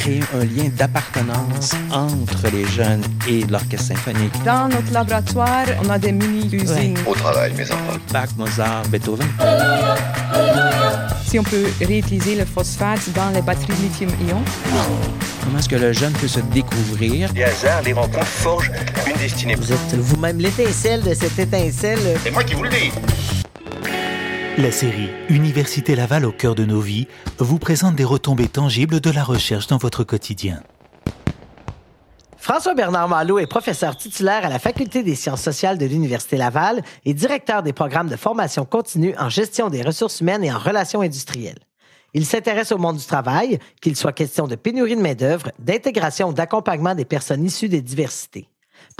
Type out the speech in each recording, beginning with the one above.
créer un lien d'appartenance entre les jeunes et l'orchestre symphonique. Dans notre laboratoire, on a des mini-usines. Au travail, mes enfants. Bach, Mozart, Beethoven. Si on peut réutiliser le phosphate dans les batteries lithium-ion. Comment est-ce que le jeune peut se découvrir? Les hasards, les rencontres forgent une destinée. Vous êtes vous-même l'étincelle de cette étincelle. C'est moi qui vous le dis. La série Université Laval au cœur de nos vies vous présente des retombées tangibles de la recherche dans votre quotidien. François Bernard Malo est professeur titulaire à la Faculté des sciences sociales de l'Université Laval et directeur des programmes de formation continue en gestion des ressources humaines et en relations industrielles. Il s'intéresse au monde du travail, qu'il soit question de pénurie de main-d'œuvre, d'intégration ou d'accompagnement des personnes issues des diversités.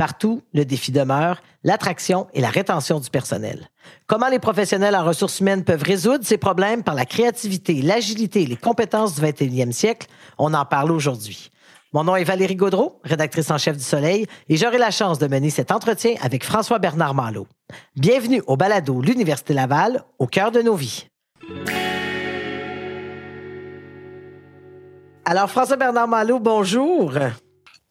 Partout, le défi demeure, l'attraction et la rétention du personnel. Comment les professionnels en ressources humaines peuvent résoudre ces problèmes? Par la créativité, l'agilité et les compétences du 21e siècle? On en parle aujourd'hui. Mon nom est Valérie Gaudreau, rédactrice en chef du Soleil, et j'aurai la chance de mener cet entretien avec François Bernard Malo. Bienvenue au balado L'Université Laval, au cœur de nos vies. Alors, François Bernard Malo, bonjour.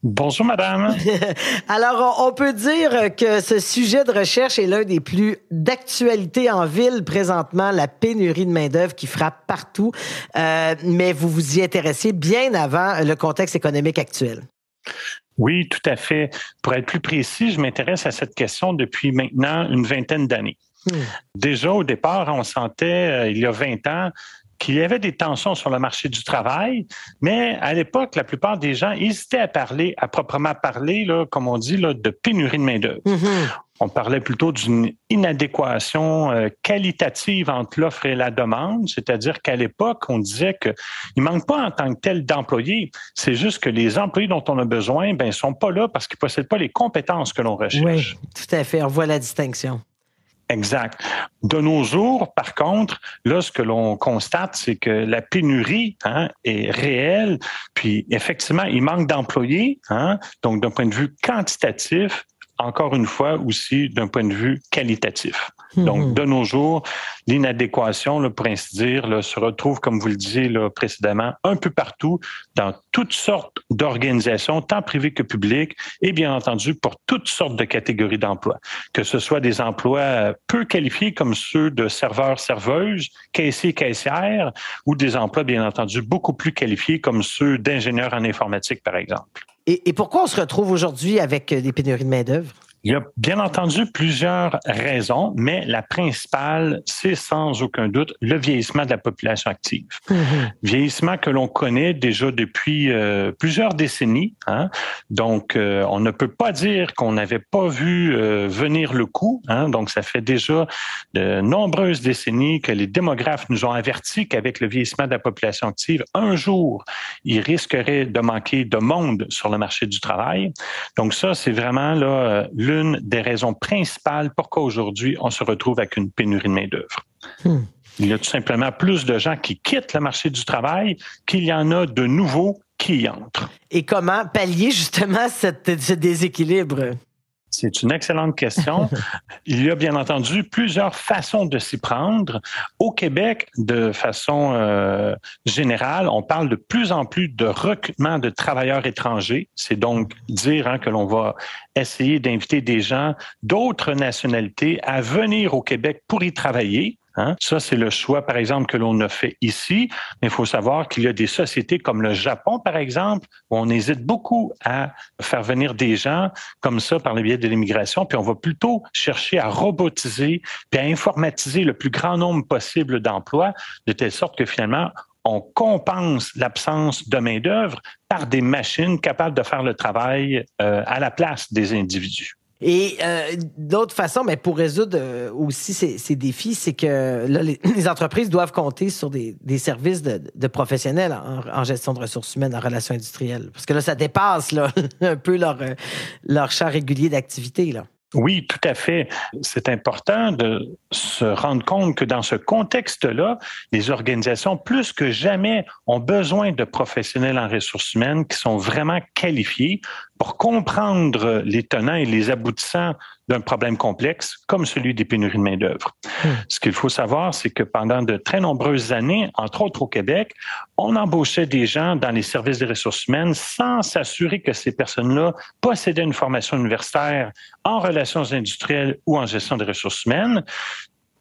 Bonjour, madame. Alors, on peut dire que ce sujet de recherche est l'un des plus d'actualité en ville présentement, la pénurie de main-d'œuvre qui frappe partout. Euh, mais vous vous y intéressez bien avant le contexte économique actuel. Oui, tout à fait. Pour être plus précis, je m'intéresse à cette question depuis maintenant une vingtaine d'années. Hmm. Déjà, au départ, on sentait, euh, il y a 20 ans, qu'il y avait des tensions sur le marché du travail, mais à l'époque, la plupart des gens hésitaient à parler, à proprement parler, là, comme on dit, là, de pénurie de main-d'œuvre. Mm-hmm. On parlait plutôt d'une inadéquation euh, qualitative entre l'offre et la demande, c'est-à-dire qu'à l'époque, on disait qu'il ne manque pas en tant que tel d'employés, c'est juste que les employés dont on a besoin ben sont pas là parce qu'ils ne possèdent pas les compétences que l'on recherche. Oui, tout à fait. On voit la distinction. Exact. De nos jours, par contre, là, ce que l'on constate, c'est que la pénurie hein, est réelle. Puis, effectivement, il manque d'employés. Hein, donc, d'un point de vue quantitatif, encore une fois aussi d'un point de vue qualitatif. Hmm. Donc, de nos jours, l'inadéquation, pour ainsi dire, se retrouve, comme vous le disiez là, précédemment, un peu partout, dans toutes sortes d'organisations, tant privées que publiques, et bien entendu pour toutes sortes de catégories d'emplois, que ce soit des emplois peu qualifiés comme ceux de serveurs, serveuses, caissiers, caissières, ou des emplois, bien entendu, beaucoup plus qualifiés comme ceux d'ingénieurs en informatique, par exemple. Et, pourquoi on se retrouve aujourd'hui avec des pénuries de main-d'œuvre? Il y a bien entendu plusieurs raisons, mais la principale, c'est sans aucun doute le vieillissement de la population active. Mm-hmm. Vieillissement que l'on connaît déjà depuis euh, plusieurs décennies. Hein? Donc, euh, on ne peut pas dire qu'on n'avait pas vu euh, venir le coup. Hein? Donc, ça fait déjà de nombreuses décennies que les démographes nous ont averti qu'avec le vieillissement de la population active, un jour, il risquerait de manquer de monde sur le marché du travail. Donc, ça, c'est vraiment là l'une des raisons principales pourquoi aujourd'hui on se retrouve avec une pénurie de main-d'œuvre. Hmm. Il y a tout simplement plus de gens qui quittent le marché du travail qu'il y en a de nouveaux qui y entrent. Et comment pallier justement ce déséquilibre? C'est une excellente question. Il y a bien entendu plusieurs façons de s'y prendre. Au Québec, de façon euh, générale, on parle de plus en plus de recrutement de travailleurs étrangers. C'est donc dire hein, que l'on va essayer d'inviter des gens d'autres nationalités à venir au Québec pour y travailler. Hein? Ça, c'est le choix, par exemple, que l'on a fait ici. Mais il faut savoir qu'il y a des sociétés comme le Japon, par exemple, où on hésite beaucoup à faire venir des gens comme ça par le biais de l'immigration, puis on va plutôt chercher à robotiser, puis à informatiser le plus grand nombre possible d'emplois, de telle sorte que finalement, on compense l'absence de main-d'œuvre par des machines capables de faire le travail euh, à la place des individus. Et euh, d'autre façon, mais pour résoudre euh, aussi ces, défis, c'est que là, les, entreprises doivent compter sur des, services de, professionnels en, gestion de ressources humaines, en relations industrielles. Parce que là, ça dépasse là, un peu leur, leur champ régulier d'activité. Oui, tout à fait. C'est important de se rendre compte que dans ce contexte-là, les organisations, plus que jamais, ont besoin de professionnels en ressources humaines qui sont vraiment qualifiés, pour comprendre les tenants et les aboutissants d'un problème complexe comme celui des pénuries de main-d'œuvre. Hmm. Ce qu'il faut savoir, c'est que pendant de très nombreuses années, entre autres au Québec, on embauchait des gens dans les services des ressources humaines sans s'assurer que ces personnes-là possédaient une formation universitaire en relations industrielles ou en gestion des ressources humaines.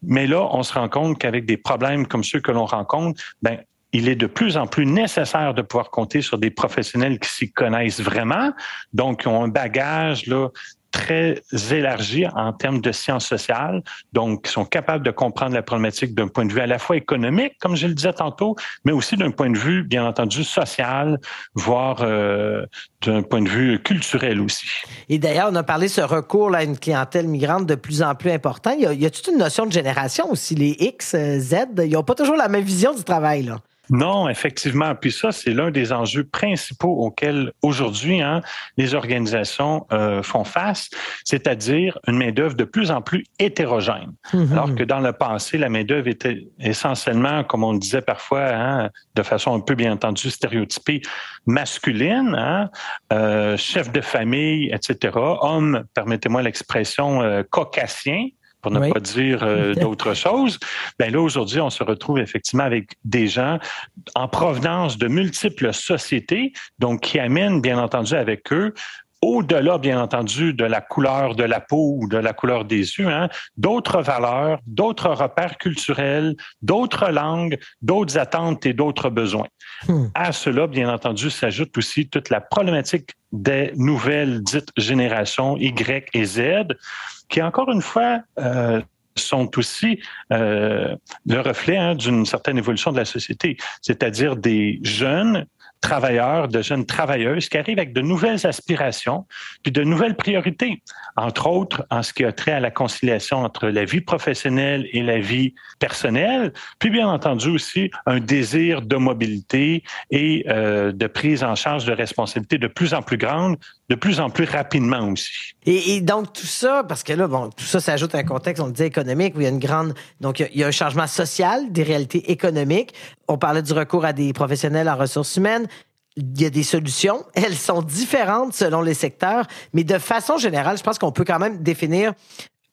Mais là, on se rend compte qu'avec des problèmes comme ceux que l'on rencontre, ben, il est de plus en plus nécessaire de pouvoir compter sur des professionnels qui s'y connaissent vraiment, donc qui ont un bagage là, très élargi en termes de sciences sociales, donc qui sont capables de comprendre la problématique d'un point de vue à la fois économique, comme je le disais tantôt, mais aussi d'un point de vue, bien entendu, social, voire euh, d'un point de vue culturel aussi. Et d'ailleurs, on a parlé de ce recours à une clientèle migrante de plus en plus important. Il y a, il y a toute une notion de génération aussi. Les X, euh, Z, ils n'ont pas toujours la même vision du travail. Là. Non, effectivement. Puis ça, c'est l'un des enjeux principaux auxquels aujourd'hui hein, les organisations euh, font face, c'est-à-dire une main-d'œuvre de plus en plus hétérogène. Mhm. Alors que dans le passé, la main-d'œuvre était essentiellement, comme on le disait parfois, hein, de façon un peu bien entendu stéréotypée, masculine, hein, euh, chef de famille, etc. Homme, permettez-moi l'expression, euh, caucasien pour ne pas dire euh, d'autres choses. Ben là, aujourd'hui, on se retrouve effectivement avec des gens en provenance de multiples sociétés, donc qui amènent, bien entendu, avec eux au-delà, bien entendu, de la couleur de la peau ou de la couleur des yeux, hein, d'autres valeurs, d'autres repères culturels, d'autres langues, d'autres attentes et d'autres besoins. Hmm. À cela, bien entendu, s'ajoute aussi toute la problématique des nouvelles dites générations Y et Z qui, encore une fois, euh, sont aussi euh, le reflet hein, d'une certaine évolution de la société, c'est-à-dire des jeunes travailleurs, de jeunes travailleuses qui arrivent avec de nouvelles aspirations, puis de nouvelles priorités, entre autres en ce qui a trait à la conciliation entre la vie professionnelle et la vie personnelle, puis bien entendu aussi un désir de mobilité et euh, de prise en charge de responsabilités de plus en plus grandes, de plus en plus rapidement aussi. Et, donc tout ça, parce que là, bon, tout ça s'ajoute à un contexte, on le disait, économique, où il y a une grande, donc il y a un changement social, des réalités économiques. On parlait du recours à des professionnels en ressources humaines il y a des solutions. Elles sont différentes selon les secteurs, mais de façon générale, je pense qu'on peut quand même définir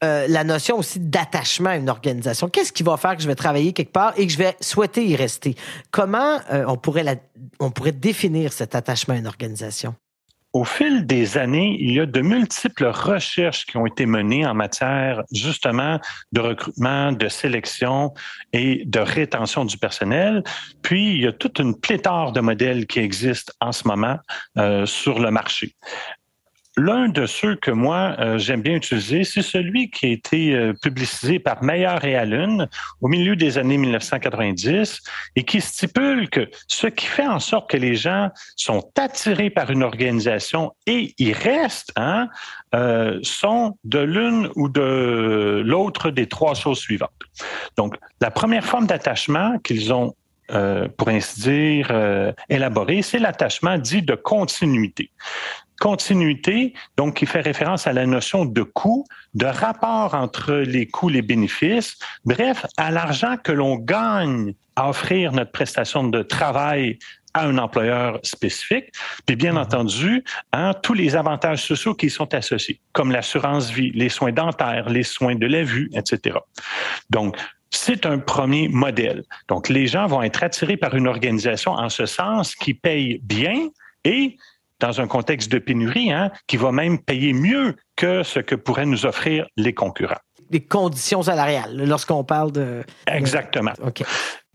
euh, la notion aussi d'attachement à une organisation. Qu'est-ce qui va faire que je vais travailler quelque part et que je vais souhaiter y rester? Comment euh, on, pourrait on pourrait définir cet attachement à une organisation? Au fil des années, il y a de multiples recherches qui ont été menées en matière justement de recrutement, de sélection et de rétention du personnel. Puis, il y a toute une pléthore de modèles qui existent en ce moment euh, sur le marché. L'un de ceux que moi euh, j'aime bien utiliser, c'est celui qui a été euh, publicisé par Meyer et Allen au milieu des années 1990 et qui stipule que ce qui fait en sorte que les gens sont attirés par une organisation et y restent, hein, euh, sont de l'une ou de l'autre des trois choses suivantes. Donc, la première forme d'attachement qu'ils ont pour ainsi dire, élaboré, c'est l'attachement dit de continuité continuité, donc qui fait référence à la notion de coût, de rapport entre les coûts les bénéfices, bref, à l'argent que l'on gagne à offrir notre prestation de travail à un employeur spécifique, puis bien mhm. entendu, hein, tous les avantages sociaux qui sont associés, comme l'assurance vie, les soins dentaires, les soins de la vue, etc. Donc, c'est un premier modèle. Donc, les gens vont être attirés par une organisation en ce sens qui paye bien et dans un contexte de pénurie, hein, qui va même payer mieux que ce que pourraient nous offrir les concurrents. Les conditions salariales, lorsqu'on parle de... Exactement.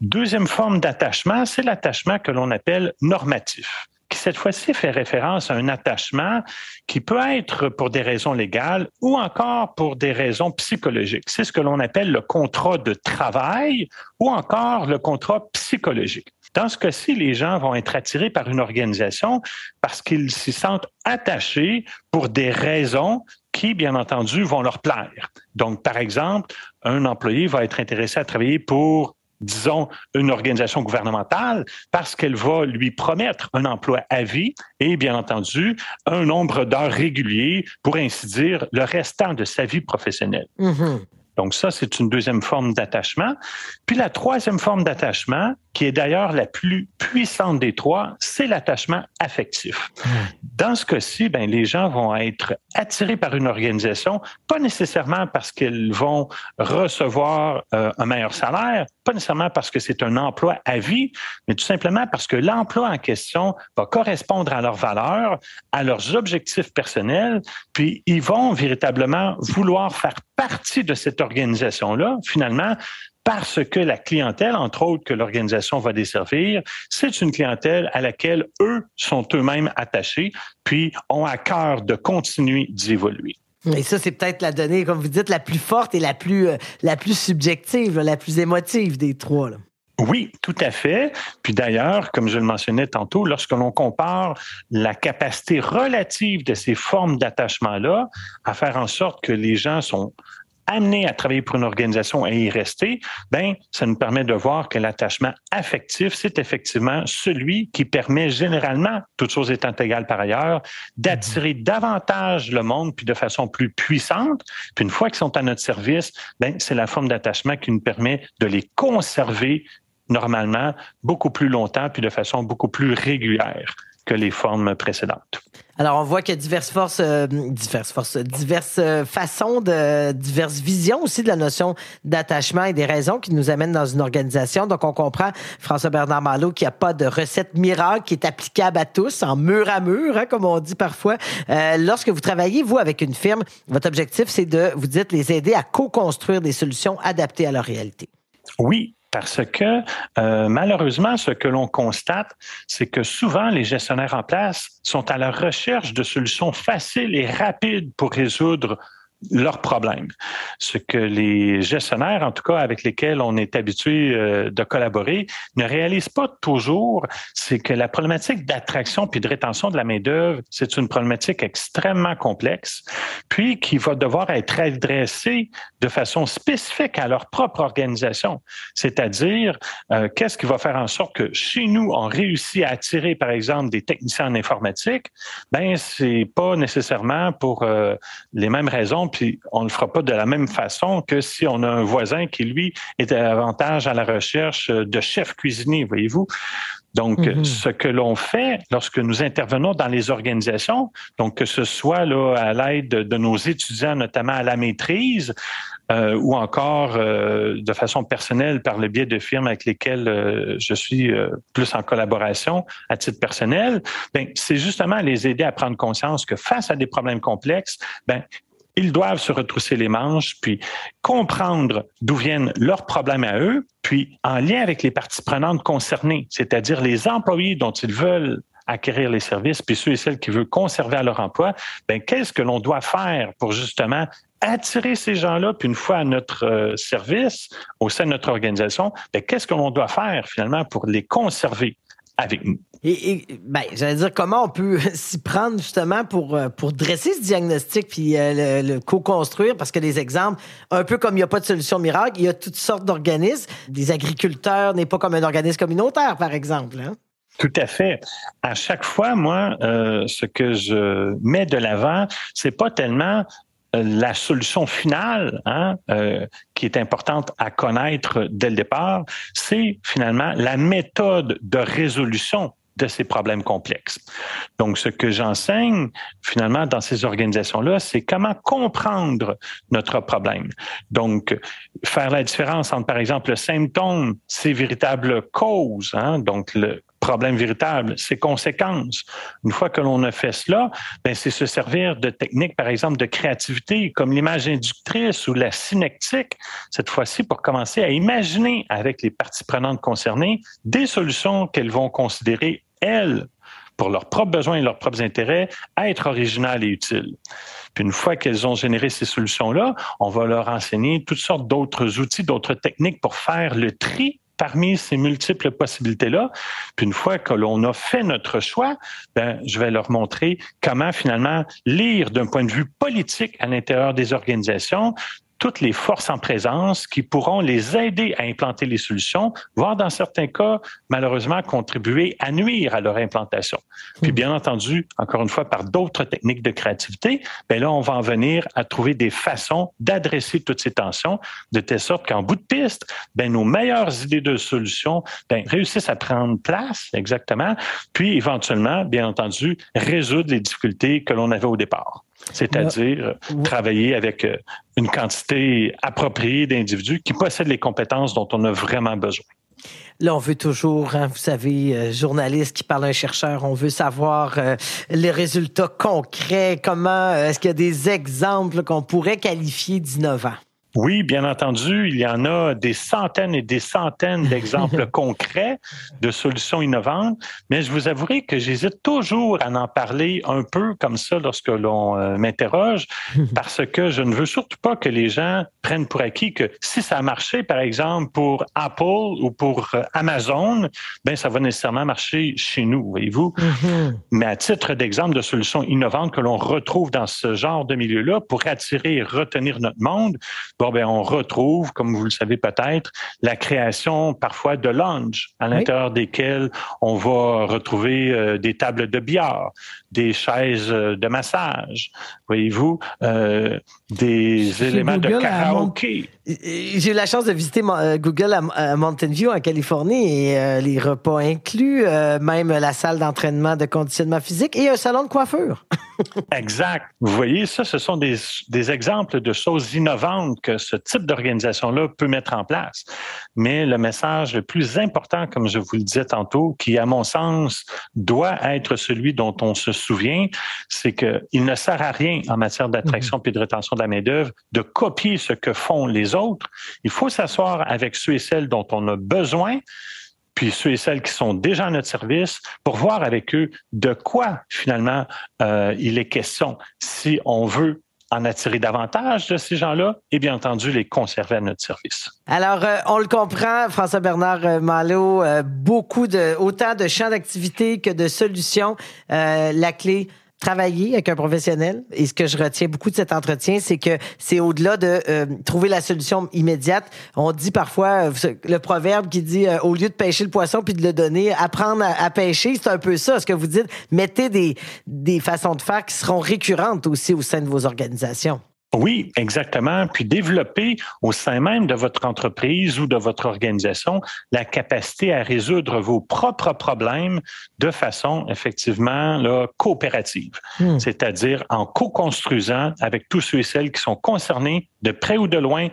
Deuxième forme d'attachement, c'est l'attachement que l'on appelle normatif qui cette fois-ci fait référence à un attachement qui peut être pour des raisons légales ou encore pour des raisons psychologiques. C'est ce que l'on appelle le contrat de travail ou encore le contrat psychologique. Dans ce cas-ci, les gens vont être attirés par une organisation parce qu'ils s'y sentent attachés pour des raisons qui, bien entendu, vont leur plaire. Donc, par exemple, un employé va être intéressé à travailler pour disons, une organisation gouvernementale parce qu'elle va lui promettre un emploi à vie et, bien entendu, un nombre d'heures réguliers pour ainsi dire, le restant de sa vie professionnelle. Mm-hmm. Donc ça, c'est une deuxième forme d'attachement. Puis la troisième forme d'attachement, qui est d'ailleurs la plus puissante des trois, c'est l'attachement affectif. Dans ce cas-ci, ben, les gens vont être attirés par une organisation, pas nécessairement parce qu'ils vont recevoir euh, un meilleur salaire, pas nécessairement parce que c'est un emploi à vie, mais tout simplement parce que l'emploi en question va correspondre à leurs valeurs, à leurs objectifs personnels, puis ils vont véritablement vouloir faire partie de cette organisation-là, finalement, parce que la clientèle, entre autres, que l'organisation va desservir, c'est une clientèle à laquelle eux sont eux-mêmes attachés, puis ont à cœur de continuer d'y évoluer. Et ça, c'est peut-être la donnée, comme vous dites, la plus forte et la plus, euh, la plus subjective, la plus émotive des trois. Oui, tout à fait. Puis d'ailleurs, comme je le mentionnais tantôt, lorsque l'on compare la capacité relative de ces formes d'attachement-là à faire en sorte que les gens sont amenés à travailler pour une organisation et y rester, ben, ça nous permet de voir que l'attachement affectif, c'est effectivement celui qui permet généralement, toutes choses étant égales par ailleurs, d'attirer mhm. davantage le monde puis de façon plus puissante. Puis une fois qu'ils sont à notre service, ben, c'est la forme d'attachement qui nous permet de les conserver normalement beaucoup plus longtemps puis de façon beaucoup plus régulière que les formes précédentes. Alors, on voit qu'il y a diverses forces, euh, diverses forces, diverses euh, façons de, diverses visions aussi de la notion d'attachement et des raisons qui nous amènent dans une organisation. Donc, on comprend, François Bernard Malo, qu'il n'y a pas de recette miracle qui est applicable à tous, en mur à mur, hein, comme on dit parfois. Euh, lorsque vous travaillez, vous, avec une firme, votre objectif, c'est de, vous dites, les aider à co-construire des solutions adaptées à leur réalité. Oui, parce que euh, malheureusement, ce que l'on constate, c'est que souvent les gestionnaires en place sont à la recherche de solutions faciles et rapides pour résoudre leurs problèmes. Ce que les gestionnaires, en tout cas avec lesquels on est habitué euh, de collaborer, ne réalisent pas toujours, c'est que la problématique d'attraction puis de rétention de la main-d'œuvre, c'est une problématique extrêmement complexe, puis qui va devoir être adressée de façon spécifique à leur propre organisation. C'est-à-dire, euh, qu'est-ce qui va faire en sorte que chez nous, on réussit à attirer, par exemple, des techniciens en informatique? Ben, c'est pas nécessairement pour euh, les mêmes raisons puis on ne le fera pas de la même façon que si on a un voisin qui, lui, est davantage à la recherche de chefs cuisiniers, voyez-vous? Donc, mm-hmm. ce que l'on fait lorsque nous intervenons dans les organisations, donc que ce soit là à l'aide de, nos étudiants, notamment à la maîtrise, euh, ou encore euh, de façon personnelle par le biais de firmes avec lesquelles euh, je suis plus en collaboration à titre personnel, ben, c'est justement les aider à prendre conscience que face à des problèmes complexes, ben, ils doivent se retrousser les manches, puis comprendre d'où viennent leurs problèmes à eux, puis en lien avec les parties prenantes concernées, c'est-à-dire les employés dont ils veulent acquérir les services, puis ceux et celles qui veulent conserver à leur emploi, ben qu'est-ce que l'on doit faire pour justement attirer ces gens-là, puis une fois à notre euh, service, au sein de notre organisation, ben, qu'est-ce que l'on doit faire finalement pour les conserver? Avec nous? Et, ben, j'allais dire comment on peut s'y prendre justement pour, euh, pour dresser ce diagnostic puis euh, le, co-construire? Parce que des exemples, un peu comme il n'y a pas de solution miracle, il y a toutes sortes d'organismes. Des agriculteurs n'est pas comme un organisme communautaire, par exemple. Hein? Tout à fait. À chaque fois, moi, euh, ce que je mets de l'avant, c'est pas tellement la solution finale hein, euh, qui est importante à connaître dès le départ, c'est finalement la méthode de résolution de ces problèmes complexes. Donc, ce que j'enseigne finalement dans ces organisations-là, c'est comment comprendre notre problème. Donc, faire la différence entre, par exemple, le symptôme, ses véritables causes, hein, donc le problème véritable, ses conséquences. Une fois que l'on a fait cela, ben c'est se servir de techniques, par exemple, de créativité, comme l'image inductrice ou la synectique, cette fois-ci pour commencer à imaginer avec les parties prenantes concernées des solutions qu'elles vont considérer, elles, pour leurs propres besoins et leurs propres intérêts, à être originales et utiles. Puis une fois qu'elles ont généré ces solutions-là, on va leur enseigner toutes sortes d'autres outils, d'autres techniques pour faire le tri parmi ces multiples possibilités-là. Puis une fois que l'on a fait notre choix, ben, je vais leur montrer comment finalement lire d'un point de vue politique à l'intérieur des organisations toutes les forces en présence qui pourront les aider à implanter les solutions, voire dans certains cas, malheureusement, contribuer à nuire à leur implantation. Puis bien entendu, encore une fois, par d'autres techniques de créativité, ben là, on va en venir à trouver des façons d'adresser toutes ces tensions de telle sorte qu'en bout de piste, ben nos meilleures idées de solutions ben, réussissent à prendre place exactement, puis éventuellement, bien entendu, résoudre les difficultés que l'on avait au départ c'est-à-dire travailler avec euh, une quantité appropriée d'individus qui possèdent les compétences dont on a vraiment besoin. Là, on veut toujours, hein, vous savez, euh, journaliste qui parle à un chercheur, on veut savoir euh, les résultats concrets, comment, est-ce qu'il y a des exemples qu'on pourrait qualifier d'innovants? Oui, bien entendu, il y en a des centaines et des centaines d'exemples concrets de solutions innovantes, mais je vous avouerai que j'hésite toujours à en parler un peu comme ça lorsque l'on euh, m'interroge, parce que je ne veux surtout pas que les gens prennent pour acquis que si ça a marché, par exemple, pour Apple ou pour euh, Amazon, ben ça va nécessairement marcher chez nous, voyez-vous? Mm-hmm. Mais à titre d'exemple de solutions innovantes que l'on retrouve dans ce genre de milieu-là pour attirer et retenir notre monde, bon, ben, on retrouve, comme vous le savez peut-être, la création parfois de lounge à l'intérieur desquels on va retrouver euh, des tables de billard, des chaises euh, de massage, voyez-vous, euh, des éléments de karaoké. J'ai eu la chance de visiter Google à, Mountain View en Californie et les repas inclus, même la salle d'entraînement de conditionnement physique et un salon de coiffure. exact. Vous voyez, ça, ce sont des, des exemples de choses innovantes que ce type d'organisation-là peut mettre en place. Mais le message le plus important, comme je vous le disais tantôt, qui, à mon sens, doit être celui dont on se souvient, c'est qu'il ne sert à rien en matière d'attraction mhm. puis de rétention de la main-d'œuvre de copier ce que font les autres. Il faut s'asseoir avec ceux et celles dont on a besoin puis ceux et celles qui sont déjà à notre service, pour voir avec eux de quoi finalement euh, il est question si on veut en attirer davantage de ces gens-là et bien entendu les conserver à notre service. Alors, euh, on le comprend, François Bernard euh, Malo, euh, beaucoup de, autant de champs d'activité que de solutions. la clé, travailler avec un professionnel. Et ce que je retiens beaucoup de cet entretien, c'est que c'est au-delà de euh, trouver la solution immédiate. On dit parfois euh, le proverbe qui dit euh, au lieu de pêcher le poisson puis de le donner, apprendre à, pêcher, c'est un peu ça. Ce que vous dites, mettez des, des façons de faire qui seront récurrentes aussi au sein de vos organisations. Oui, exactement. Puis développer au sein même de votre entreprise ou de votre organisation la capacité à résoudre vos propres problèmes de façon effectivement là, coopérative, hmm. c'est-à-dire en co-construisant avec tous ceux et celles qui sont concernés de près ou de loin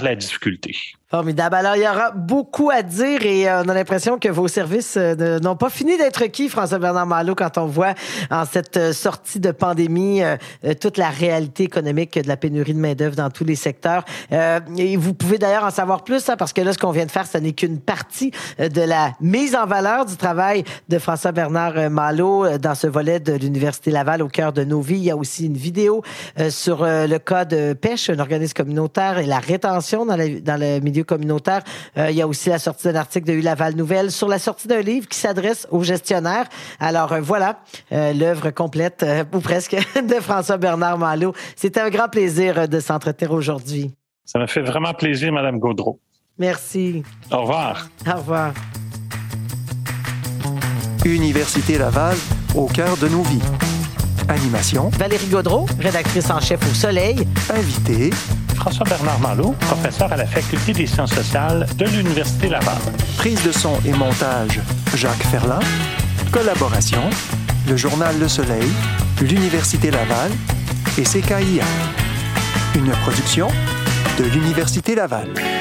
la difficulté. Formidable. Alors, il y aura beaucoup à dire et euh, on a l'impression que vos services euh, n'ont pas fini d'être qui, François-Bernard Malo, quand on voit en cette euh, sortie de pandémie toute la réalité économique de la pénurie de main-d'œuvre dans tous les secteurs. et vous pouvez d'ailleurs en savoir plus, hein, parce que là, ce qu'on vient de faire, ce n'est qu'une partie de la mise en valeur du travail de François-Bernard Malo dans ce volet de l'Université Laval au cœur de nos vies. Il y a aussi une vidéo sur le cas de pêche, un organisme communautaire et la rétention dans, dans le milieu communautaire. Euh, il y a aussi la sortie d'un article de U Laval Nouvelle sur la sortie d'un livre qui s'adresse aux gestionnaires. Alors euh, voilà, euh, l'œuvre complète, ou presque, de François Bernard Malo. C'était un grand plaisir de s'entretenir aujourd'hui. Ça me fait vraiment plaisir, Madame Gaudreau. Merci. Au revoir. Au revoir. Université Laval, au cœur de nos vies. Animation. Valérie Gaudreau, rédactrice en chef au Soleil. Invité. François-Bernard Malo, professeur à la Faculté des sciences sociales de l'Université Laval. Prise de son et montage, Jacques Ferland. Collaboration, le journal Le Soleil, l'Université Laval et CKIA. Une production de l'Université Laval.